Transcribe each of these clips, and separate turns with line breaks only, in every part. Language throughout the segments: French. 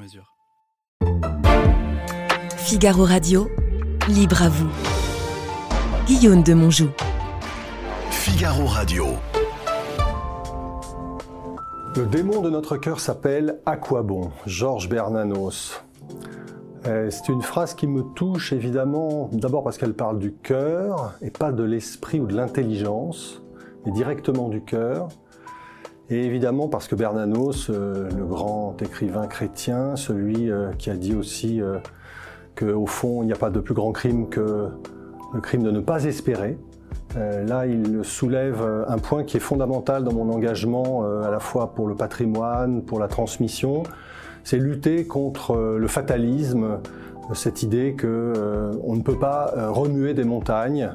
mesure.
Figaro Radio, libre à vous. Guillaume de Monjou.
Figaro Radio.
Le démon de notre cœur s'appelle À quoi bon Georges Bernanos. Euh, C'est une phrase qui me touche évidemment, d'abord parce qu'elle parle du cœur et pas de l'esprit ou de l'intelligence, mais directement du cœur. Et évidemment parce que Bernanos, euh, le grand écrivain chrétien, celui euh, qui a dit aussi euh, qu'au fond il n'y a pas de plus grand crime que le crime de ne pas espérer, là, il soulève un point qui est fondamental dans mon engagement, à la fois pour le patrimoine, pour la transmission. C'est lutter contre le fatalisme, cette idée que euh, on ne peut pas remuer des montagnes.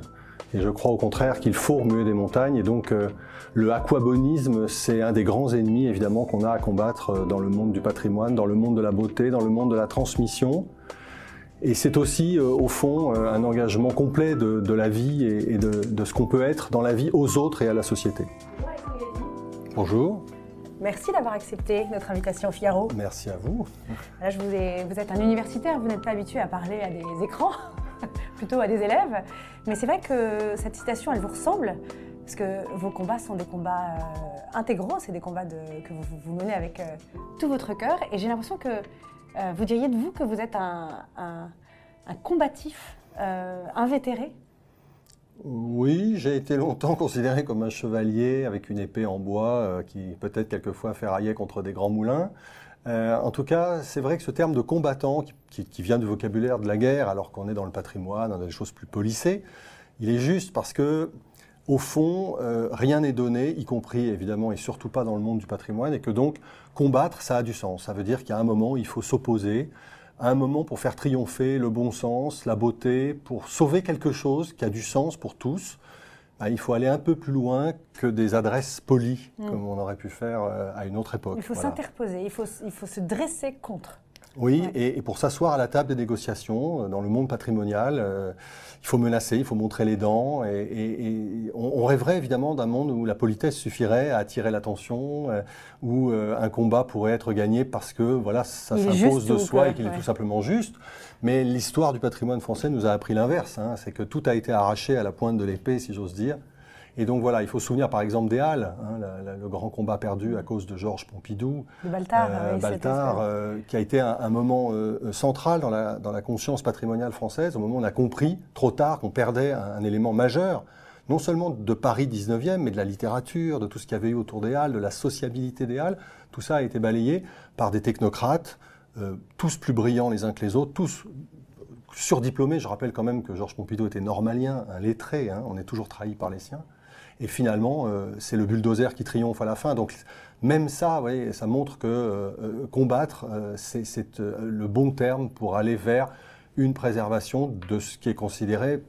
Et je crois au contraire qu'il faut remuer des montagnes. Et donc, euh, le aquabonisme, c'est un des grands ennemis, évidemment, qu'on a à combattre euh, dans le monde du patrimoine, dans le monde de la beauté, dans le monde de la transmission. Et c'est aussi, euh, au fond, euh, un engagement complet de, de la vie et, et de, de ce qu'on peut être dans la vie aux autres et à la société. Bonjour,
Merci d'avoir accepté notre invitation au Figaro.
merci à vous.
Là, je vous, ai- vous êtes un universitaire, vous n'êtes pas habitué à parler à des écrans, plutôt à des élèves. Mais c'est vrai que cette citation, elle vous ressemble, parce que vos combats sont des combats euh, intégraux, c'est des combats que vous, vous menez avec euh, tout votre cœur. Et j'ai l'impression que euh, vous diriez de vous que vous êtes un, un- combatif euh, invétéré.
Oui, j'ai été longtemps considéré comme un chevalier avec une épée en bois qui peut-être quelquefois ferraillait contre des grands moulins. Euh, en tout cas, c'est vrai que ce terme de combattant, qui, vient du vocabulaire de la guerre, alors qu'on est dans le patrimoine, a des choses plus polissées, il est juste parce que, au fond, euh, rien n'est donné, y compris évidemment et surtout pas dans le monde du patrimoine, et que donc combattre, ça a du sens. Ça veut dire qu'à un moment, il faut s'opposer, à un moment pour faire triompher le bon sens, la beauté, pour sauver quelque chose qui a du sens pour tous. Bah, il faut aller un peu plus loin que des adresses polies,
Mm.
comme on aurait pu faire euh, à une autre époque.
Il faut
Voilà.
s'interposer, il faut, il faut se dresser contre.
Oui,
Ouais.
et, et pour s'asseoir à la table des négociations, euh, dans le monde patrimonial, euh, il faut menacer, il faut montrer les dents. Et, et- et on, on rêverait évidemment d'un monde où la politesse suffirait à attirer l'attention, euh, où euh, un combat pourrait être gagné parce que voilà, ça s'impose de soi et qu'il
ouais.
est tout simplement juste. Mais l'histoire du patrimoine français nous a appris l'inverse. hein, c'est que tout a été arraché à la pointe de l'épée, si j'ose dire. Et donc voilà, il faut se souvenir par exemple des Halles, hein, la- la- le grand combat perdu à cause de Georges Pompidou,
Baltard,
euh,
oui,
Baltard, euh, qui a été un, un moment euh, euh, central dans la, dans la conscience patrimoniale française, au moment où on a compris trop tard qu'on perdait un, un élément majeur, non seulement de Paris 19e, mais de la littérature, de tout ce qu'il y avait eu autour des Halles, de la sociabilité des Halles. Tout ça a été balayé par des technocrates, euh, tous plus brillants les uns que les autres, tous surdiplômés. Je rappelle quand même que Georges Pompidou était normalien, un lettré, hein, on est toujours trahi par les siens. Et finalement, euh, c'est le bulldozer qui triomphe à la fin. Donc, même ça, voyez, ça montre que euh, combattre, c'est le bon terme pour aller vers une préservation de ce qui est considéré,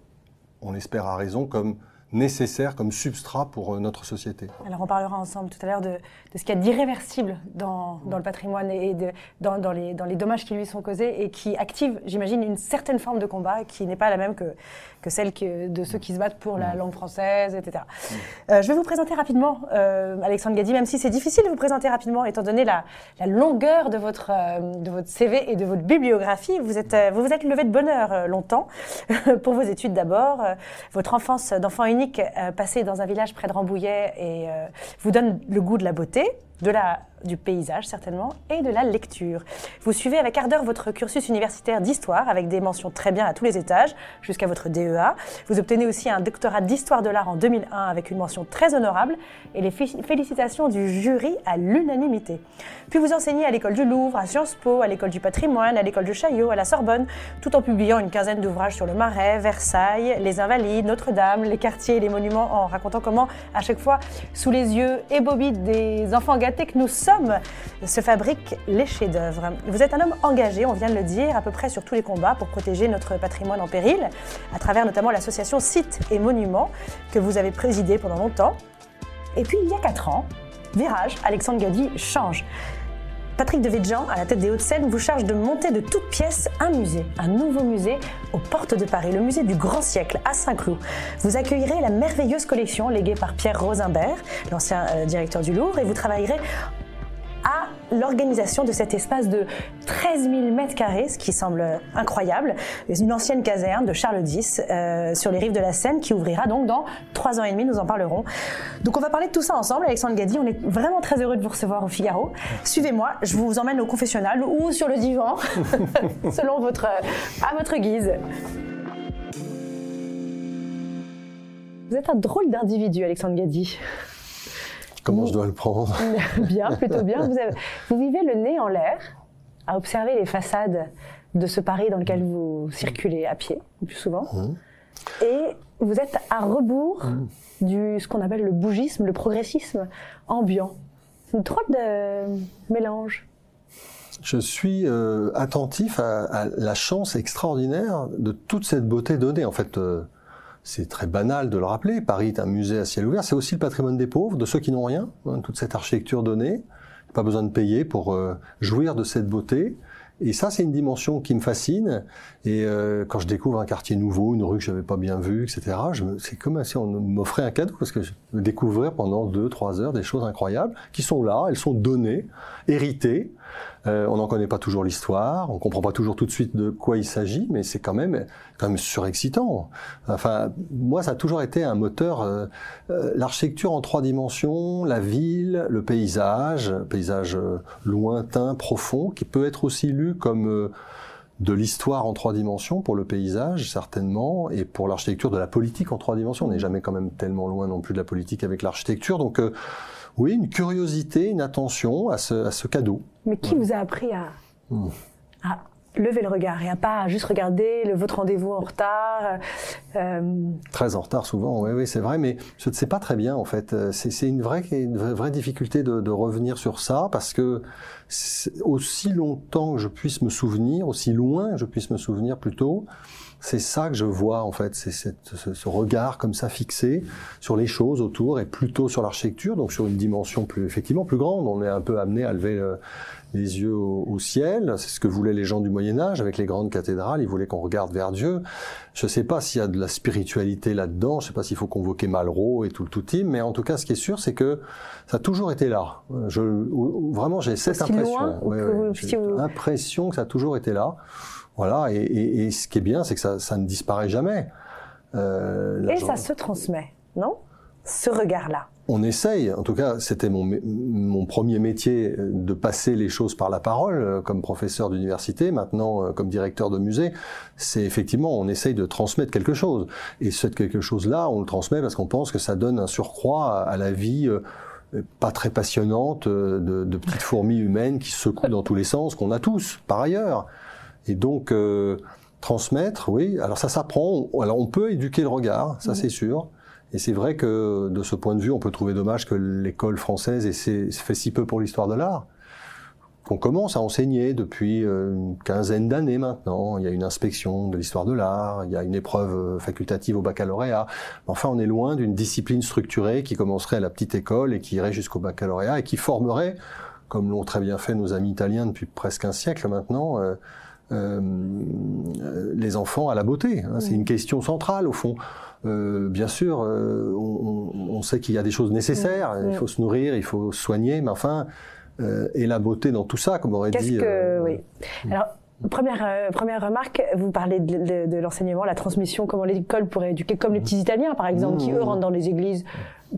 on espère à raison, comme nécessaire, comme substrat pour euh, notre société.
Alors on parlera ensemble tout à l'heure de, de ce qu'il y a d'irréversible dans, dans le patrimoine et de, dans, dans les, dans les dommages qui lui sont causés et qui active, j'imagine, une certaine forme de combat qui n'est pas la même que, que celle que, de ceux qui se battent pour la langue française, etc. Euh, je vais vous présenter rapidement euh, Alexandre Gadi, même si c'est difficile de vous présenter rapidement étant donné la, la longueur de votre, euh, de votre CV et de votre bibliographie. Vous êtes, vous vous êtes levé de bonheur longtemps pour vos études d'abord. Votre enfance d'enfant unique euh, passée dans un village près de Rambouillet et euh, vous donne le goût de la beauté, de la, du paysage certainement et de la lecture. Vous suivez avec ardeur votre cursus universitaire d'histoire avec des mentions très bien à tous les étages jusqu'à votre DEA. Vous obtenez aussi un doctorat d'histoire de l'art en 2001 avec une mention très honorable et les fé- félicitations du jury à l'unanimité. Puis vous enseignez à l'école du Louvre, à Sciences Po, à l'école du patrimoine, à l'école de Chaillot, à la Sorbonne, tout en publiant une quinzaine d'ouvrages sur le Marais, Versailles, les Invalides, Notre-Dame, les quartiers et les monuments en racontant comment, à chaque fois, sous les yeux ébobis des enfants gâtés que nous sommes se fabriquent les chefs-d'œuvre. Vous êtes un homme engagé, on vient de le dire, à peu près sur tous les combats pour protéger notre patrimoine en péril, à travers notamment l'association Sites et Monuments que vous avez présidée pendant longtemps. Et puis il y a 4 ans, virage, Alexandre Gadi change. Patrick de Védjean, à la tête des Hauts-de-Seine, vous charge de monter de toutes pièces un musée, un nouveau musée aux portes de Paris, le musée du Grand Siècle à Saint-Cloud. Vous accueillerez la merveilleuse collection léguée par Pierre Rosimbert, l'ancien euh, directeur du Louvre, et vous travaillerez l'organisation de cet espace de 13 000 mètres carrés, ce qui semble incroyable, une ancienne caserne de Charles X euh, sur les rives de la Seine qui ouvrira donc dans trois ans et demi, nous en parlerons. Donc on va parler de tout ça ensemble, Alexandre Gadi, on est vraiment très heureux de vous recevoir au Figaro. Suivez-moi, je vous emmène au confessionnal ou sur le divan, selon votre, à votre guise. Vous êtes un drôle d'individu, Alexandre Gadi.
Comment je dois le prendre
Bien, plutôt bien. Vous, avez- vous vivez le nez en l'air à observer les façades de ce Paris dans lequel vous circulez à pied, le plus souvent. Et vous êtes à rebours du ce qu'on appelle le bougisme, le progressisme ambiant. C'est une drôle de mélange.
Je suis euh, attentif à, à la chance extraordinaire de toute cette beauté donnée. En fait, euh, c'est très banal de le rappeler. Paris est un musée à ciel ouvert. C'est aussi le patrimoine des pauvres, de ceux qui n'ont rien. hein, toute cette architecture donnée. Pas besoin de payer pour euh, jouir de cette beauté. Et ça, c'est une dimension qui me fascine. Et euh, quand je découvre un quartier nouveau, une rue que j'avais pas bien vue, etc., c'est comme si on m'offrait un cadeau parce que je vais découvrir pendant deux, trois heures des choses incroyables qui sont là, elles sont données, héritées. Euh, on n'en connaît pas toujours l'histoire, on comprend pas toujours tout de suite de quoi il s'agit, mais c'est quand même, quand même surexcitant. Enfin, moi, ça a toujours été un moteur. euh, euh, L'architecture en trois dimensions, la ville, le paysage, paysage euh, lointain, profond, qui peut être aussi lu comme de l'histoire en trois dimensions pour le paysage, certainement, et pour l'architecture de la politique en trois dimensions. On n'est jamais quand même tellement loin non plus de la politique avec l'architecture. Donc, euh, oui, une curiosité, une attention à ce, à ce cadeau.
Mais qui vous a appris à, à lever le regard et à pas juste regarder le, votre rendez-vous en retard euh,
Très en retard souvent, oui, oui, c'est vrai, mais je ne sais pas très bien en fait. Euh, C'est une vraie, une vraie, difficulté de, de revenir sur ça parce que aussi longtemps que je puisse me souvenir, aussi loin que je puisse me souvenir plutôt, c'est ça que je vois en fait, c'est ce, ce regard comme ça fixé sur les choses autour et plutôt sur l'architecture, donc sur une dimension plus effectivement plus grande. On est un peu amené à lever le- les yeux au, au ciel. C'est ce que voulaient les gens du Moyen Âge avec les grandes cathédrales. Ils voulaient qu'on regarde vers Dieu. Je ne sais pas s'il y a de la spiritualité là-dedans. Je ne sais pas s'il faut convoquer Malraux et tout le tout team. Mais en tout cas, ce qui est sûr, c'est que ça a toujours été là. Je, vraiment, j'ai cette impression. Ouais,
que
l'impression que ça a toujours été là. Voilà. Et, et- et ce qui est bien, c'est que ça, ça ne disparaît jamais. Euh,
et ça se transmet, non? Ce regard-là.
on essaye, en tout cas, c'était mon, mon premier métier euh, de passer les choses par la parole, euh, comme professeur d'université, maintenant euh, comme directeur de musée. C'est effectivement, on essaye de transmettre quelque chose. Et ce quelque chose-là, on le transmet parce qu'on pense que ça donne un surcroît à, à la vie pas très passionnante de, de petites fourmis humaines qui secouent dans tous les sens, qu'on a tous, par ailleurs. Et donc, euh, transmettre, oui, alors ça s'apprend. Alors on peut éduquer le regard, ça c'est sûr. Et c'est vrai que de ce point de vue, on peut trouver dommage que l'école française ait fait si peu pour l'histoire de l'art. Qu'on commence à enseigner depuis euh, une quinzaine d'années maintenant. Il y a une inspection de l'histoire de l'art, il y a une épreuve euh, facultative au baccalauréat. Enfin, on est loin d'une discipline structurée qui commencerait à la petite école et qui irait jusqu'au baccalauréat et qui formerait, comme l'ont très bien fait nos amis italiens depuis presque un siècle maintenant, euh, les enfants à la beauté. hein. C'est une question centrale au fond. Euh, bien sûr, euh, on, on- on sait qu'il y a des choses nécessaires. Il faut se nourrir, il faut se soigner, mais enfin, euh, et la beauté dans tout ça, comme aurait
Qu'est-ce
dit.
que.
euh,
oui. Alors, première, euh, première remarque, vous parlez de, de- de l'enseignement, la transmission, comment l'école pourrait éduquer, comme les petits Italiens, par exemple, qui eux rentrent dans les églises,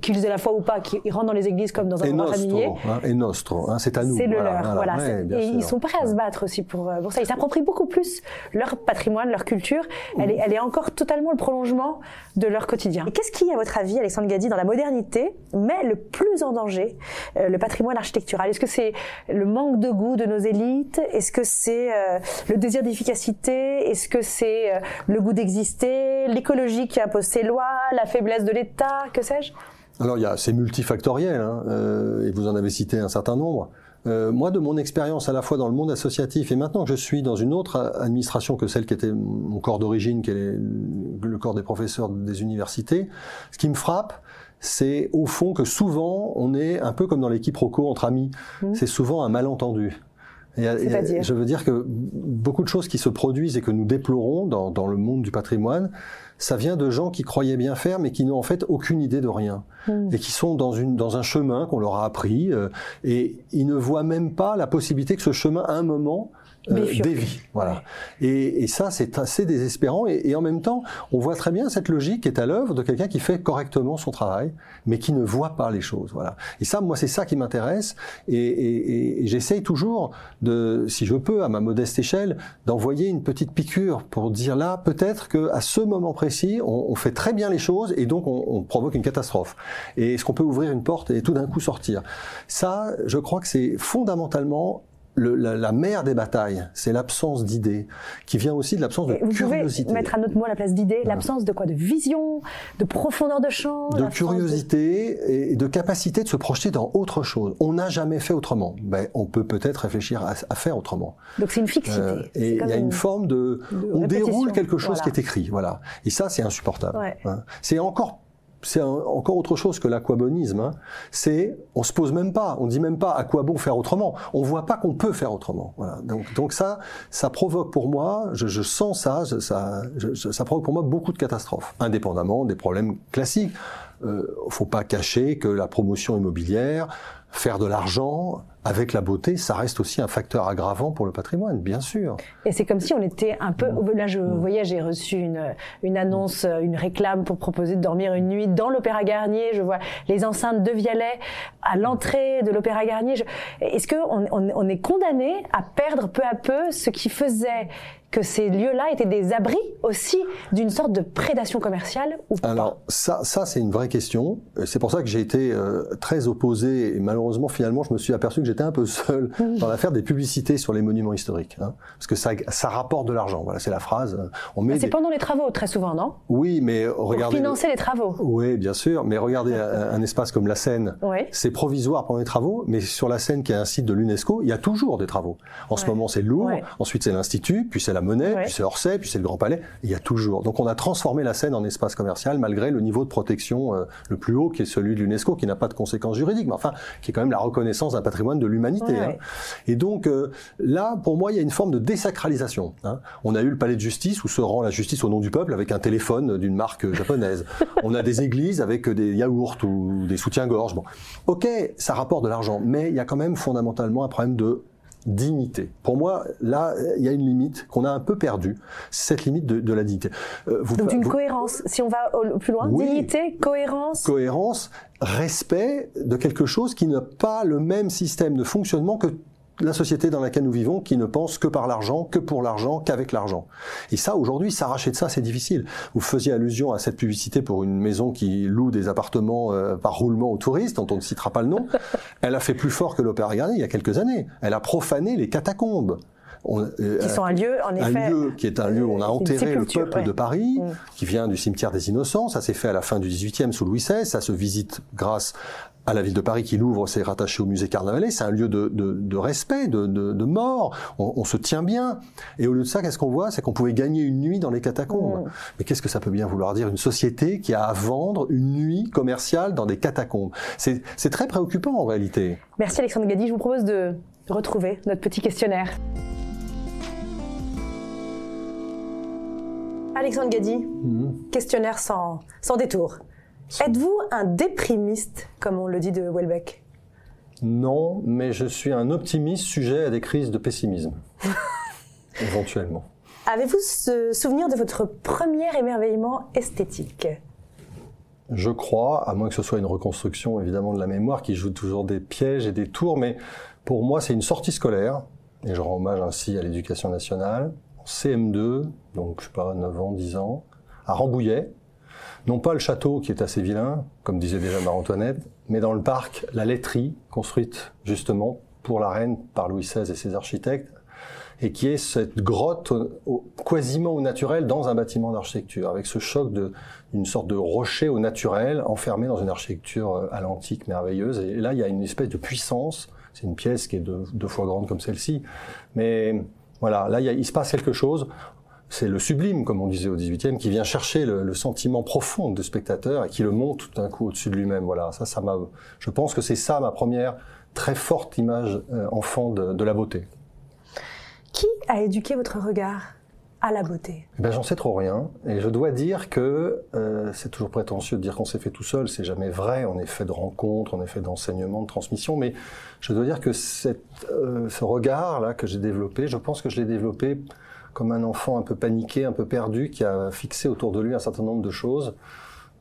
qu'ils aient la foi ou pas, qui ils rentrent dans les églises comme dans un
Et
endroit
nostro,
familier.
hein, et nostro, hein, c'est à nous.
C'est le leur, voilà.
ouais,
et ils sont prêts à se battre aussi pour, euh, pour ça. Ils s'approprient beaucoup plus leur patrimoine, leur culture. Elle est, elle est encore totalement le prolongement de leur quotidien. Et qu'est-ce qui, à votre avis, Alexandre Gadi, dans la modernité, met le plus en danger euh, le patrimoine architectural? Est-ce que c'est le manque de goût de nos élites? Est-ce que c'est euh, le désir d'efficacité? Est-ce que c'est euh, le goût d'exister? L'écologie qui impose ses lois? La faiblesse de l'État? Que sais-je?
Alors, il y a, c'est multifactoriel, hein, euh, et vous en avez cité un certain nombre. Euh, moi, de mon expérience à la fois dans le monde associatif et maintenant que je suis dans une autre administration que celle qui était mon corps d'origine, qui est le corps des professeurs des universités, ce qui me frappe, c'est au fond que souvent on est un peu comme dans l'équipe Rocco entre amis.
Mmh.
C'est souvent un malentendu.
C'est-à-dire
je veux dire que beaucoup de choses qui se produisent et que nous déplorons dans, dans le monde du patrimoine, ça vient de gens qui croyaient bien faire, mais qui n'ont en fait aucune idée de rien,
Mm.
et qui sont dans, une, dans un chemin qu'on leur a appris, euh, et ils ne voient même pas la possibilité que ce chemin, à un moment, euh, dévie. Voilà. Et, et ça, c'est assez désespérant. Et, et en même temps, on voit très bien cette logique qui est à l'œuvre de quelqu'un qui fait correctement son travail, mais qui ne voit pas les choses. Voilà. Et ça, moi, c'est ça qui m'intéresse. Et, et, et j'essaye toujours de, si je peux, à ma modeste échelle, d'envoyer une petite piqûre pour dire là, peut-être que à ce moment précis, on, on fait très bien les choses et donc on, on provoque une catastrophe. Et est-ce qu'on peut ouvrir une porte et tout d'un coup sortir? Ça, je crois que c'est fondamentalement le, la, la, mère des batailles, c'est l'absence d'idées, qui vient aussi de l'absence de
Et vous
curiosité.
pouvez mettre un autre mot à la place d'idée, l'absence de quoi? De vision, de profondeur de champ
de curiosité et de capacité de se projeter dans autre chose. On n'a jamais fait autrement. Ben, on peut peut-être réfléchir à, à, faire autrement.
Donc c'est une fixité.
Euh, et il y a une, une forme de,
de
on
répétition.
déroule quelque chose
Voilà.
qui est écrit, voilà. Et ça, c'est insupportable.
Ouais.
Hein. C'est encore c'est encore autre chose que l'aquabonisme. Hein. C'est, on se pose même pas, on dit même pas à quoi bon faire autrement. On voit pas qu'on peut faire autrement. Voilà. Donc, donc ça, ça provoque pour moi, je, je sens ça, ça, ça provoque pour moi beaucoup de catastrophes, indépendamment des problèmes classiques. Euh, faut pas cacher que la promotion immobilière, faire de l'argent avec la beauté, ça reste aussi un facteur aggravant pour le patrimoine, bien sûr.
Et c'est comme si on était un peu. Là, je
Mmh.
voyais, j'ai reçu une, une annonce, une réclame pour proposer de dormir une nuit dans l'Opéra Garnier. Je vois les enceintes de Vialet à l'entrée de l'Opéra Garnier. Je... Est-ce qu'on on, on est condamné à perdre peu à peu ce qui faisait que ces lieux-là étaient des abris aussi d'une sorte de prédation commerciale ou pas
Alors ça, ça c'est une vraie question. C'est pour ça que j'ai été euh, très opposé et malheureusement finalement je me suis aperçu que j'étais un peu seul dans l'affaire des publicités sur les monuments historiques, hein, parce que ça, ça rapporte de l'argent. Voilà, c'est la phrase. On met
Ah, c'est
des...
pendant les travaux très souvent, non?
Oui, mais regardez.
Pour financer les travaux.
Oui, bien sûr. Mais regardez un, un espace comme la Seine.
Oui.
C'est provisoire pendant les travaux, mais sur la Seine qui est un site de l'UNESCO, il y a toujours des travaux. En ce moment, c'est le Louvre,
Ouais.
ensuite c'est l'Institut, puis c'est la Monnaie,
Ouais.
puis c'est Orsay, puis c'est le Grand Palais. Il y a toujours. Donc on a transformé la Seine en espace commercial malgré le niveau de protection euh, le plus haut qui est celui de l'UNESCO, qui n'a pas de conséquences juridiques, mais enfin qui est quand même la reconnaissance d'un patrimoine de l'humanité.
Ouais,
hein. Et donc euh, là, pour moi, il y a une forme de désacralisation. hein. On a eu le palais de justice où se rend la justice au nom du peuple avec un téléphone d'une marque japonaise. On a des églises avec des yaourts ou des soutiens-gorge. Bon, ok, ça rapporte de l'argent, mais il y a quand même fondamentalement un problème de dignité. Pour moi, là, il y a une limite qu'on a un peu perdue, c'est cette limite de, de la dignité. Euh, vous-
Donc d'une
vous-
cohérence. Si on va au- plus loin,
Oui.
dignité, cohérence.
cohérence, respect de quelque chose qui n'a pas le même système de fonctionnement que la société dans laquelle nous vivons, qui ne pense que par l'argent, que pour l'argent, qu'avec l'argent. Et ça, aujourd'hui, s'arracher de ça, c'est difficile. Vous faisiez allusion à cette publicité pour une maison qui loue des appartements euh, par roulement aux touristes, dont on ne citera pas le nom. Elle a fait plus fort que l'Opéra Garnier il y a quelques années. Elle a profané les catacombes. On- euh,
qui sont un lieu, en effet.
un lieu qui est un lieu où on a
une
enterré le peuple
ouais.
de Paris,
Mm.
qui vient du cimetière des Innocents. Ça s'est fait à la fin du XVIIIe sous Louis XVI. Ça se visite grâce à la ville de Paris qui l'ouvre, c'est rattaché au musée Carnavalet. C'est un lieu de, de, de respect, de, mort. On, on se tient bien. Et au lieu de ça, qu'est-ce qu'on voit? C'est qu'on pouvait gagner une nuit dans les catacombes.
Mm.
Mais qu'est-ce que ça peut bien vouloir dire? Une société qui a à vendre une nuit commerciale dans des catacombes. C'est c'est très préoccupant en réalité.
Merci Alexandre Gadi. Je vous propose de retrouver notre petit questionnaire. Alexandre Gadi, questionnaire sans, sans détour. Êtes-vous un déprimiste, comme on le dit de Welbeck?
Non, mais je suis un optimiste sujet à des crises de pessimisme. Éventuellement.
Avez-vous ce souvenir de votre premier émerveillement esthétique?
Je crois, à moins que ce soit une reconstruction évidemment de la mémoire qui joue toujours des pièges et des tours, mais pour moi c'est une sortie scolaire, et je rends hommage ainsi à l'éducation nationale, CM2, donc je sais pas, 9 ans, 10 ans, à Rambouillet, non pas le château qui est assez vilain, comme disait déjà Marie-Antoinette, mais dans le parc, la laiterie construite justement pour la reine par Louis XVI et ses architectes, et qui est cette grotte quasiment au naturel dans un bâtiment d'architecture, avec ce choc de une sorte de rocher au naturel enfermé dans une architecture euh, à l'antique merveilleuse. Et là, il y a une espèce de puissance. C'est une pièce qui est deux fois grande comme celle-ci, mais voilà, là, il, se passe quelque chose. C'est le sublime, comme on disait au 18e, qui vient chercher le, sentiment profond du spectateur et qui le monte tout d'un coup au-dessus de lui-même. Voilà, ça, ça m'a. Je pense que c'est ça ma première très forte image euh, enfant de la beauté.
Qui a éduqué votre regard? À la beauté
Eh ben, j'en sais trop rien. Et je dois dire que euh, c'est toujours prétentieux de dire qu'on s'est fait tout seul. C'est jamais vrai. On est fait de rencontres, on est fait d'enseignements, de transmission. Mais je dois dire que cette, euh, ce regard-là que j'ai développé, je pense que je l'ai développé comme un enfant un peu paniqué, un peu perdu, qui a fixé autour de lui un certain nombre de choses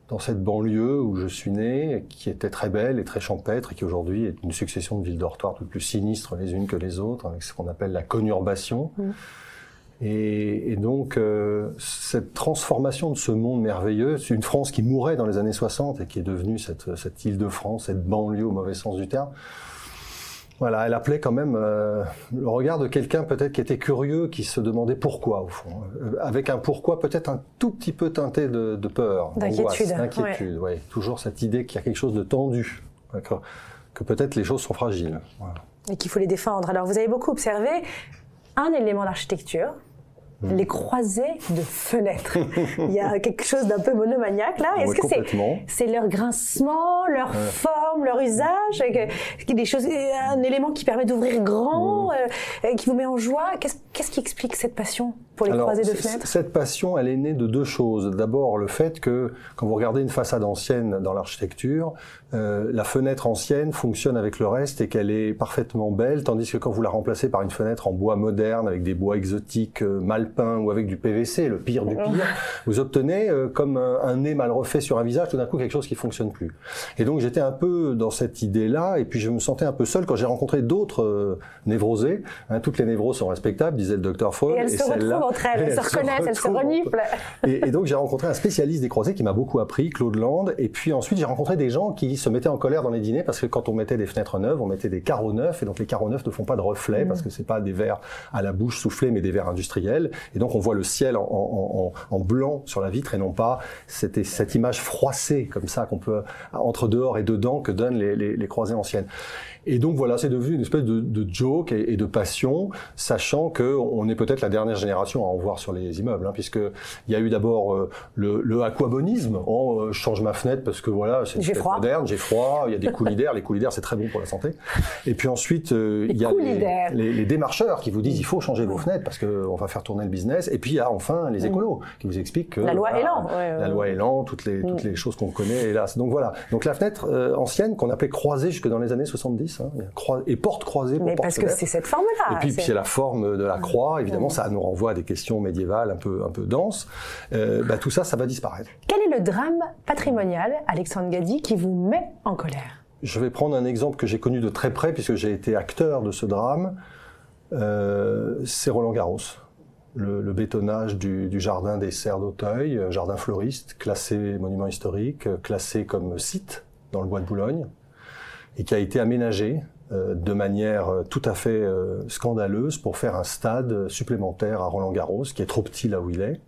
dans cette banlieue où je suis né, qui était très belle et très champêtre, et qui aujourd'hui est une succession de villes dortoirs toutes plus sinistres les unes que les autres, avec ce qu'on appelle la conurbation. Et, et donc, euh, cette transformation de ce monde merveilleux, une France qui mourait dans les années 60 et qui est devenue cette, cette île de France, cette banlieue au mauvais sens du terme. Voilà, elle appelait quand même euh, le regard de quelqu'un peut-être qui était curieux, qui se demandait pourquoi au fond, Euh, avec un pourquoi peut-être un tout petit peu teinté de, de peur,
D'inquiétude,
d'inquiétude. ouais. Toujours cette idée qu'il y a quelque chose de tendu, que peut-être les choses sont fragiles. Voilà.
et qu'il faut les défendre. Alors, vous avez beaucoup observé un élément d'architecture,
Hmm.
les croisées de fenêtres. Il y a quelque chose d'un peu monomaniaque là. Est-ce
Ouais,
que c'est c'est leur grincement, leur forme, leur usage, que- des choses, un élément qui permet d'ouvrir grand, euh, et qui vous met en joie Qu'est-ce qui explique cette passion pour les
Alors,
croisées de fenêtres?
Cette passion, elle est née de deux choses. D'abord, le fait que quand vous regardez une façade ancienne dans l'architecture, euh, la fenêtre ancienne fonctionne avec le reste et qu'elle est parfaitement belle, tandis que quand vous la remplacez par une fenêtre en bois moderne, avec des bois exotiques euh, mal ou avec du PVC, le pire du pire, vous obtenez euh, comme un, un nez mal refait sur un visage, tout d'un coup quelque chose qui fonctionne plus. Et donc j'étais un peu dans cette idée-là, et puis je me sentais un peu seul quand j'ai rencontré d'autres euh, névrosés. Hein, toutes les névroses sont respectables, disait le docteur Freud.
Et elles se retrouvent entre elles, elles se reconnaissent, elles se reniflent.
et, et donc j'ai rencontré un spécialiste des croisées qui m'a beaucoup appris, Claude Land. Et puis ensuite j'ai rencontré des gens qui se mettaient en colère dans les dîners parce que quand on mettait des fenêtres neuves, on mettait des carreaux neufs et donc les carreaux neufs ne font pas de reflets parce que c'est pas des verres à la bouche soufflés mais des verres industriels. Et donc on voit le ciel en, blanc sur la vitre et non pas cette, cette image froissée comme ça qu'on peut entre dehors et dedans que donnent les, les- les croisées anciennes. Et donc voilà, c'est devenu une espèce de, de joke et, et de passion, sachant que on est peut-être la dernière génération à en voir sur les immeubles, hein, puisque il y a eu d'abord euh, le, le aquabonisme. Oh, euh, je change ma fenêtre parce que voilà, c'est moderne, j'ai froid, il y a des coulis d'air, les coulis d'air c'est très bon pour la santé. Et puis ensuite, euh, il y a les,
d'air.
les- les démarcheurs qui vous disent il faut changer vos fenêtres parce qu'on va faire tourner le business. Et puis il y a enfin les écolos qui vous expliquent que
La loi
voilà,
Elan, ouais,
la loi Elan, toutes les toutes les choses qu'on connaît hélas. Donc voilà. Donc la fenêtre euh, ancienne qu'on appelait croisée jusque dans les années 70 hein, et porte croisée pour
Mais parce que c'est cette forme-là.
Et puis,
c'est-
la forme de la croix, évidemment, ça nous renvoie à des questions médiévales un peu, un peu denses. Euh, bah, tout ça, ça va disparaître.
Quel est le drame patrimonial, Alexandre Gadi, qui vous met en colère?
Je vais prendre un exemple que j'ai connu de très près, puisque j'ai été acteur de ce drame. Euh, c'est Roland Garros. Le, le bétonnage du, du jardin des Serres d'Auteuil, euh, jardin fleuriste, classé monument historique, classé comme site dans le bois de Boulogne, et qui a été aménagé euh, de manière euh, tout à fait euh, scandaleuse pour faire un stade supplémentaire à Roland-Garros, qui est trop petit là où il est.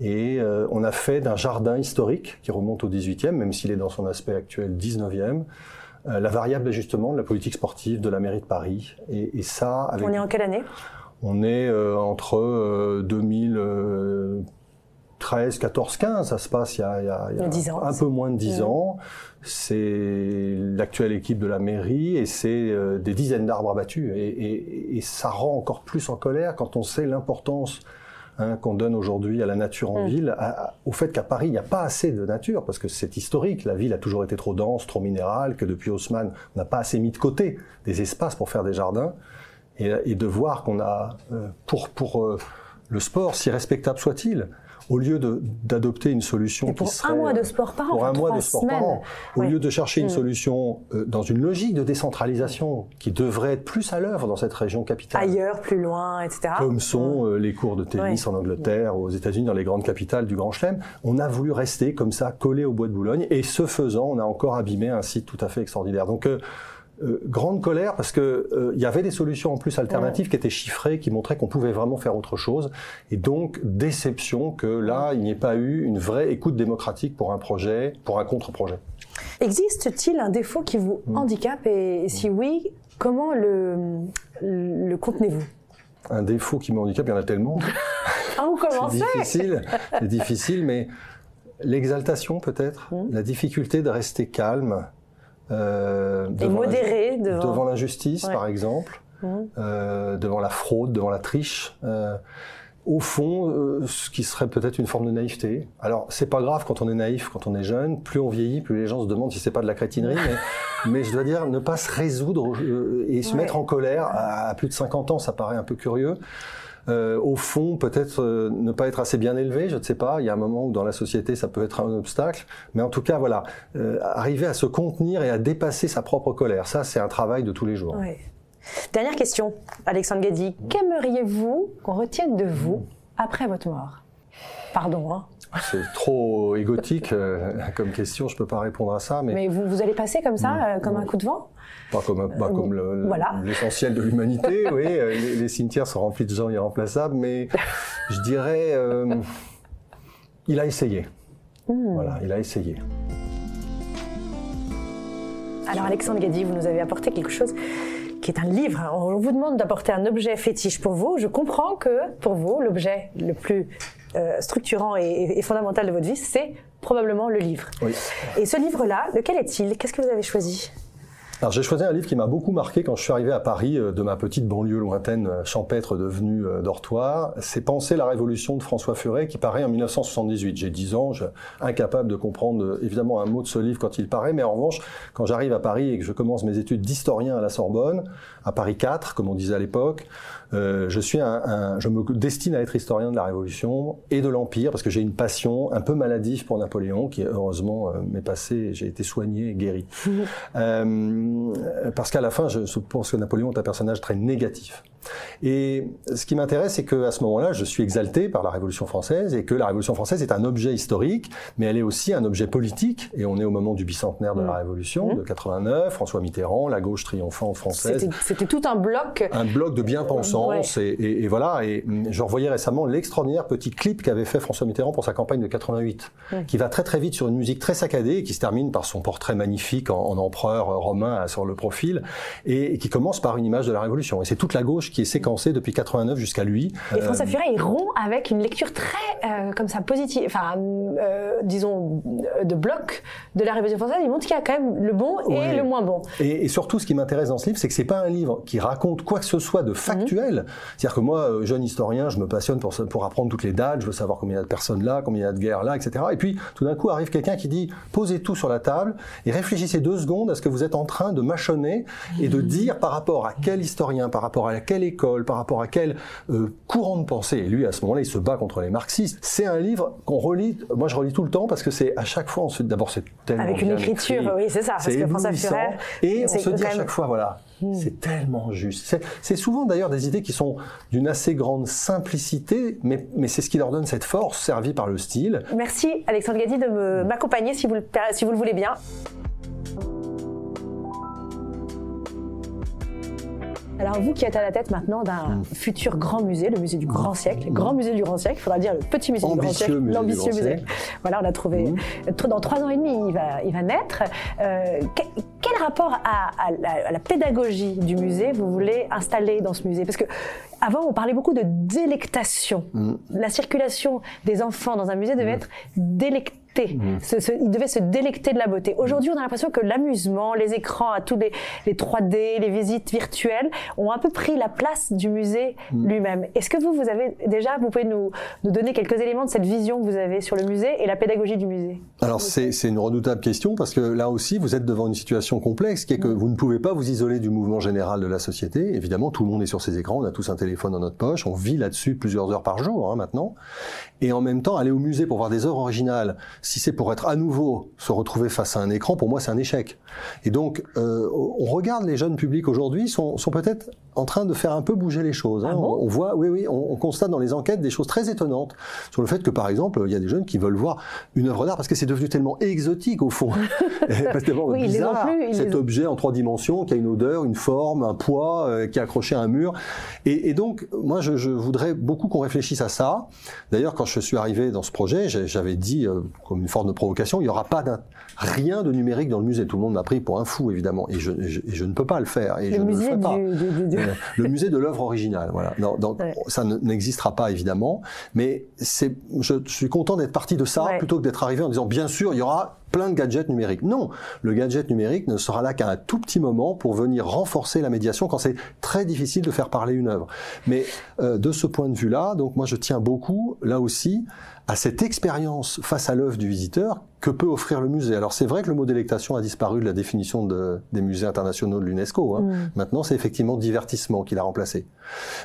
Et on a fait d'un jardin historique, qui remonte au 18e, même s'il est dans son aspect actuel 19e, la variable d'ajustement de la politique sportive de la mairie de Paris. Et, ça... Avec...
On est en quelle année?
On est entre 2000... 13, 14, 15, ça se passe il y a, il y a, un peu moins de 10 ans. C'est l'actuelle équipe de la mairie et c'est euh, des dizaines d'arbres abattus. Et, et, et, ça rend encore plus en colère quand on sait l'importance Hein, qu'on donne aujourd'hui à la nature en ville, au fait qu'à Paris, il n'y a pas assez de nature, parce que c'est historique, la ville a toujours été trop dense, trop minérale, que depuis Haussmann, on n'a pas assez mis de côté des espaces pour faire des jardins, et, de voir qu'on a, euh, pour, pour euh, le sport, si respectable soit-il, au lieu de- d'adopter une solution
Et pour
qui serait...
un mois de sport par an,
Pour un mois de sport
semaines.
par an. Au lieu de chercher une
Mm.
solution euh, dans une logique de décentralisation qui devrait être plus à l'œuvre dans cette région capitale.
Ailleurs, plus loin, etc.
Comme sont euh, les cours de tennis en Angleterre, aux États-Unis, dans les grandes capitales du Grand Chelem. On a voulu rester comme ça, collé au bois de Boulogne, et ce faisant, on a encore abîmé un site tout à fait extraordinaire. Donc, euh, euh, grande colère parce que euh, il y avait des solutions en plus alternatives qui étaient chiffrées, qui montraient qu'on pouvait vraiment faire autre chose. Et donc déception que là, il n'y ait pas eu une vraie écoute démocratique pour un projet, pour un contre-projet.
Existe-t-il un défaut qui vous
Mm.
handicape et si oui, comment le, le contenez-vous?
Un défaut qui me handicape, il y en a tellement.
Ah, vous
C'est difficile, c'est difficile, mais l'exaltation peut-être,
Mm.
la difficulté de rester calme. Euh,
et modéré devant.
devant l'injustice,
Ouais.
par exemple,
Mhm.
euh, devant la fraude, devant la triche. euh, au fond, euh, ce qui serait peut-être une forme de naïveté. Alors, c'est pas grave quand on est naïf, quand on est jeune. Plus on vieillit, plus les gens se demandent si c'est pas de la crétinerie. mais, mais je dois dire, ne pas se résoudre et se
Ouais.
mettre en colère à, à plus de 50 ans, ça paraît un peu curieux. Euh, au fond, peut-être euh, ne pas être assez bien élevé, je ne sais pas. Il y a un moment où dans la société, ça peut être un obstacle. Mais en tout cas, voilà, euh, arriver à se contenir et à dépasser sa propre colère, ça, c'est un travail de tous les jours.
Ouais. Dernière question, Alexandre Gadi. Qu'aimeriez-vous qu'on retienne de vous après votre mort? Pardon, hein.
C'est trop égotique euh, comme question, je peux pas répondre à ça, mais,
mais vous, vous allez passer comme ça, euh, comme un coup de vent?
Pas comme, un- pas comme le- le-
voilà.
l'essentiel de l'humanité. oui, euh, les, les cimetières sont remplis de gens irremplaçables, mais je dirais, euh, il a essayé.
Hmm.
Voilà, il a essayé.
Alors Alexandre Gadi, vous nous avez apporté quelque chose qui est un livre. On vous demande d'apporter un objet fétiche pour vous. Je comprends que pour vous, l'objet le plus euh, structurant et, et fondamental de votre vie, c'est probablement le livre.
Oui.
Et ce livre-là, lequel est-il? Qu'est-ce que vous avez choisi?
Alors j'ai choisi un livre qui m'a beaucoup marqué quand je suis arrivé à Paris euh, de ma petite banlieue lointaine, euh, champêtre devenue euh, dortoir. C'est Penser la Révolution de François Furet qui paraît en 1978. J'ai 10 ans, je, incapable de comprendre évidemment un mot de ce livre quand il paraît, mais en revanche, quand j'arrive à Paris et que je commence mes études d'historien à la Sorbonne, à Paris 4, comme on disait à l'époque, euh, je suis un, un- je me destine à être historien de la Révolution et de l'Empire parce que j'ai une passion un peu maladive pour Napoléon qui heureusement m'est passé, et j'ai été soigné et guéri. Euh, parce qu'à la fin, je, je pense que Napoléon est un personnage très négatif. Et ce qui m'intéresse, c'est qu'à ce moment-là, je suis exalté par la Révolution française et que la Révolution française est un objet historique, mais elle est aussi un objet politique. Et on est au moment du bicentenaire de la Révolution, de 89, François Mitterrand, la gauche triomphante française.
C'était c'était tout un bloc.
un bloc de bien-pensance et, et- et voilà. Et hum, je revoyais récemment l'extraordinaire petit clip qu'avait fait François Mitterrand pour sa campagne de 88 qui va très très vite sur une musique très saccadée et qui se termine par son portrait magnifique en, en empereur romain euh, sur le profil et, et qui commence par une image de la Révolution. Et c'est toute la gauche qui est séquencée depuis 89 jusqu'à lui
Et François
Euh,
Furet, il rompt avec une lecture très, euh, comme ça, positive, enfin, euh, disons, de bloc de la Révolution française. Il montre qu'il y a quand même le bon et
Ouais.
le moins bon.
Et, et surtout, ce qui m'intéresse dans ce livre, c'est que c'est pas un livre qui raconte quoi que ce soit de factuel. C'est-à-dire que moi, jeune historien, je me passionne pour, pour apprendre toutes les dates, je veux savoir combien il y a de personnes là, combien il y a de guerres là, etc. Et puis, tout d'un coup, arrive quelqu'un qui dit, posez tout sur la table et réfléchissez deux secondes à ce que vous êtes en train de mâchonner et de dire par rapport à quel historien, par rapport à quelle école, par rapport à quel euh, courant de pensée. Et lui, à ce moment-là, il se bat contre les marxistes. C'est un livre qu'on relit, moi je relis tout le temps parce que c'est à chaque fois, d'abord c'est tellement
Avec une
bien
écriture,
écrit.
oui, c'est ça, parce
C'est
que François
éblouissant.
Furet,
Et on se dit à chaque fois, voilà, c'est tellement juste. C'est- souvent d'ailleurs des idées qui sont d'une assez grande simplicité, mais, mais c'est ce qui leur donne cette force, servie par le style.
Merci Alexandre Gadi de m'accompagner si, vous le per- si vous le voulez bien. Alors vous qui êtes à la tête maintenant d'un
Mm.
futur grand musée, le musée du grand siècle, le grand musée du grand siècle, il faudra dire le petit musée du grand siècle, l'ambitieux musée. Voilà, on a trouvé.
Mm.
Dans trois ans et demi, il va, il va naître. Euh, que- quel rapport à, à la, à la pédagogie du musée vous voulez installer dans ce musée? Parce que avant, on parlait beaucoup de délectation. La circulation des enfants dans un musée devait être délectée. Se- se- ils devaient se délecter de la beauté. Aujourd'hui, on a l'impression que l'amusement, les écrans, à tous les, les 3D, les visites virtuelles, ont un peu pris la place du musée lui-même. Est-ce que vous, vous avez déjà, vous pouvez nous, nous donner quelques éléments de cette vision que vous avez sur le musée et la pédagogie du musée?
Alors c'est c'est une redoutable question parce que là aussi vous êtes devant une situation complexe qui est que vous ne pouvez pas vous isoler du mouvement général de la société. Évidemment, tout le monde est sur ses écrans, on a tous un téléphone dans notre poche, on vit là-dessus plusieurs heures par jour hein, maintenant. Et en même temps, aller au musée pour voir des œuvres originales, si c'est pour être à nouveau se retrouver face à un écran, pour moi c'est un échec. Et donc euh, on regarde les jeunes publics aujourd'hui sont, sont peut-être en train de faire un peu bouger les choses. Hein.
Ah bon?
On, on voit, oui, oui, on, on constate dans les enquêtes des choses très étonnantes sur le fait que, par exemple, il y a des jeunes qui veulent voir une œuvre d'art parce que c'est devenu tellement exotique au fond, parce que
Oui,
bizarre,
plus,
cet
les
objet en trois dimensions qui a une odeur, une forme, un poids, euh, qui est accroché à un mur. Et, et donc, moi, je, je voudrais beaucoup qu'on réfléchisse à ça. D'ailleurs, quand je suis arrivé dans ce projet, j'avais dit, euh, une forme de provocation, il n'y aura pas rien de numérique dans le musée. Tout le monde m'a pris pour un fou, évidemment, et je, je, et je ne peux pas le faire. Et je
Le
ne
musée
le ferai pas.
du, du- du- du-
Euh, le musée de l'œuvre originale. Voilà. Non, donc,
Ouais.
ça ne- n'existera pas évidemment, mais c'est, je suis content d'être parti de ça
Ouais.
plutôt que d'être arrivé en disant bien sûr il y aura plein de gadgets numériques. Non, le gadget numérique ne sera là qu'à un tout petit moment pour venir renforcer la médiation quand c'est très difficile de faire parler une œuvre. Mais euh, de ce point de vue-là, donc moi je tiens beaucoup là aussi à cette expérience face à l'œuvre du visiteur que peut offrir le musée. Alors c'est vrai que le mot délectation a disparu de la définition de- des musées internationaux de l'UNESCO. Hein.
Mm.
Maintenant, c'est effectivement divertissement qui l'a remplacé.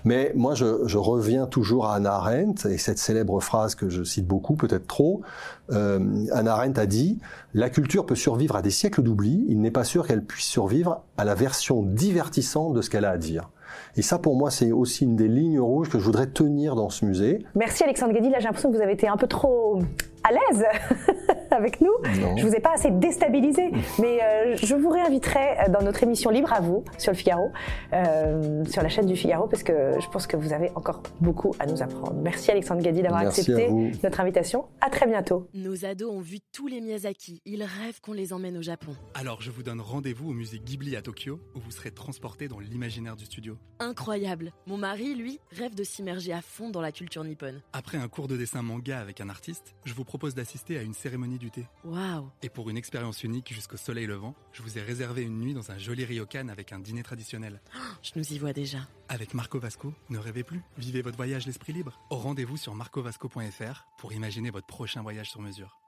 Mais moi, je, je reviens toujours à Hannah Arendt et cette célèbre phrase que je cite beaucoup, peut-être trop. Euh, Hannah Arendt a dit La culture peut survivre à des siècles d'oubli, il n'est pas sûr qu'elle puisse survivre à la version divertissante de ce qu'elle a à dire. Et ça, pour moi, c'est aussi une des lignes rouges que je voudrais tenir dans ce musée.
Merci Alexandre Guedy. Là, j'ai l'impression que vous avez été un peu trop à l'aise avec nous.
Non.
Je vous ai pas assez déstabilisé, mais euh, je vous réinviterai dans notre émission Libre à vous sur le Figaro, euh, sur la chaîne du Figaro, parce que je pense que vous avez encore beaucoup à nous apprendre. Merci Alexandre Guedy d'avoir accepté notre invitation. À très bientôt.
Nos ados ont vu tous les Miyazaki. Ils rêvent qu'on les emmène au Japon.
Alors je vous donne rendez-vous au musée Ghibli à Tokyo, où vous serez transporté dans l'imaginaire du studio.
Incroyable. Mon mari, lui, rêve de s'immerger à fond dans la culture nippone.
Après un cours de dessin manga avec un artiste, je vous propose d'assister à une cérémonie du thé.
Waouh.
Et pour une expérience unique jusqu'au soleil levant, je vous ai réservé une nuit dans un joli ryokan avec un dîner traditionnel.
Je nous y vois déjà.
Avec Marco Vasco, ne rêvez plus, vivez votre voyage l'esprit libre. Au rendez-vous sur marcovasco.fr pour imaginer votre prochain voyage sur mesure.